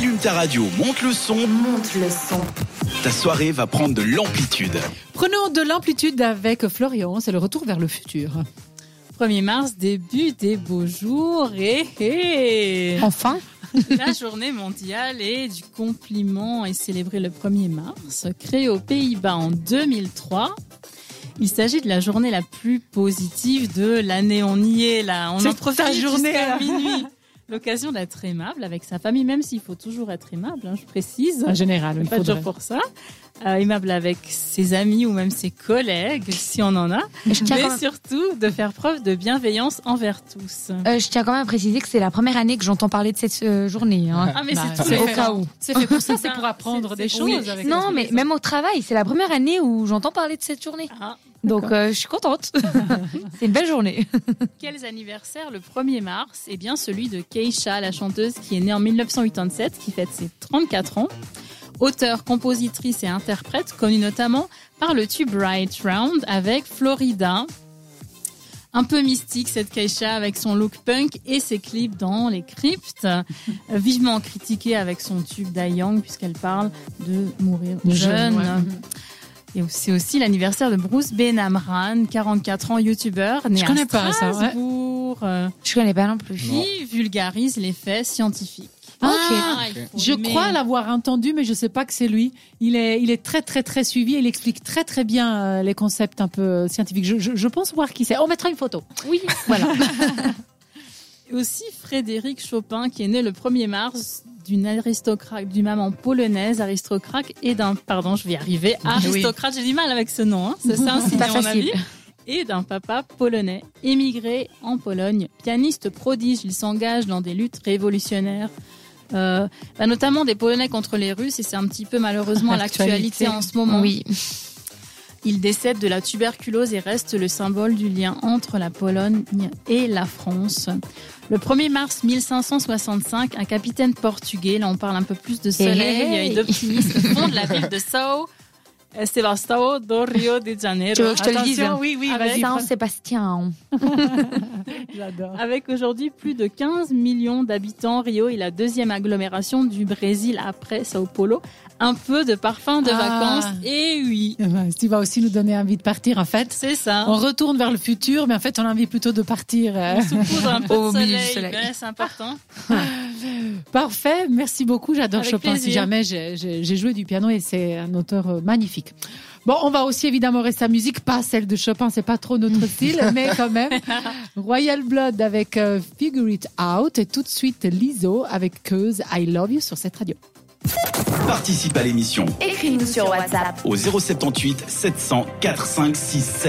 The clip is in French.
Allume ta radio, monte le son. Monte le son. Ta soirée va prendre de l'amplitude. Prenons de l'amplitude avec Florian, c'est le retour vers le futur. 1er mars, début des beaux jours et, et Enfin la journée mondiale et du compliment est célébrée le 1er mars, créée aux Pays-Bas en 2003. Il s'agit de la journée la plus positive de l'année. On y est là, on en profite ta journée, jusqu'à minuit. L'occasion d'être aimable avec sa famille, même s'il faut toujours être aimable, hein, je précise. En général, il pas faudrait. toujours pour ça. Euh, aimable avec ses amis ou même ses collègues, si on en a. Je tiens, Mais même, surtout de faire preuve de bienveillance envers tous. euh, je tiens quand même à préciser que c'est la première année que j'entends parler de cette euh, journée. hein. Ah mais Bah, c'est au cas où. C'est fait pour ça, C'est pour apprendre des choses. oui. avec Non, mais même au travail, c'est la première année où j'entends parler de cette journée. Ah, Donc euh, je suis contente. c'est une belle journée. quels anniversaires le 1er mars Eh bien celui de Keisha, la chanteuse qui est née en 1987, qui fête ses 34 ans. Auteure, compositrice et interprète, connue notamment par le tube Right Round avec Florida. Un peu mystique cette Keisha avec son look punk et ses clips dans les cryptes. Vivement critiquée avec son tube Die Young puisqu'elle parle de mourir jeune. jeune, ouais. Et c'est aussi l'anniversaire de Bruce Benamran, 44 ans, youtubeur, né Je à connais pas ça, ouais. Strasbourg, euh, Je connais pas non plus. qui vulgarise les faits scientifiques. Ah, il faut Je crois l'avoir entendu, mais je sais pas que c'est lui. Il est, il est très, très, très suivi. Il explique très, très bien euh, les concepts un peu euh, scientifiques. Je, je, je pense voir qui c'est. On mettra une photo. Oui, Voilà. Et aussi Frédéric Chopin, qui est né le 1er mars d'une aristocrate, d'une maman polonaise, aristocrate et d'un, pardon, je vais y arriver, aristocrate, j'ai du mal avec ce nom, hein, c'est ça, Pas facile. Et d'un papa polonais, émigré en Pologne, pianiste prodige, il s'engage dans des luttes révolutionnaires. Euh, bah, notamment des Polonais contre les Russes, et c'est un petit peu malheureusement Actualité. l'actualité en ce moment. Oui. Il décède de la tuberculose et reste le symbole du lien entre la Pologne et la France. Le 1er mars 1565, un capitaine portugais, là on parle un peu plus de soleil Hey, hey. et d'optimisme, fonde la ville de São Sebastião do Rio de Janeiro. Tu veux que je te le dise? Attention, oui, oui, Avec prends- Sébastien. J'adore. Avec aujourd'hui plus de 15 millions d'habitants, Rio est la deuxième agglomération du Brésil après Sao Paulo. Un peu de parfum de Ah. vacances. Et oui, Eh ben, Tu vas aussi nous donner envie de partir, en fait. c'est ça. On retourne vers le futur, mais en fait, on a envie plutôt de partir. euh. On saupoudre un peu Au de soleil, soleil. ben, c'est important. Parfait, merci beaucoup. J'adore Chopin. Si jamais j'ai joué du piano et c'est un auteur euh, magnifique. Bon, on va aussi évidemment rester à musique, pas celle de Chopin, c'est pas trop notre style, mais quand même. Royal Blood avec euh, Figure It Out et tout de suite Lizzo avec Cause I Love You sur cette radio. Participe à l'émission Écris-nous sur WhatsApp. au 078 700 4567.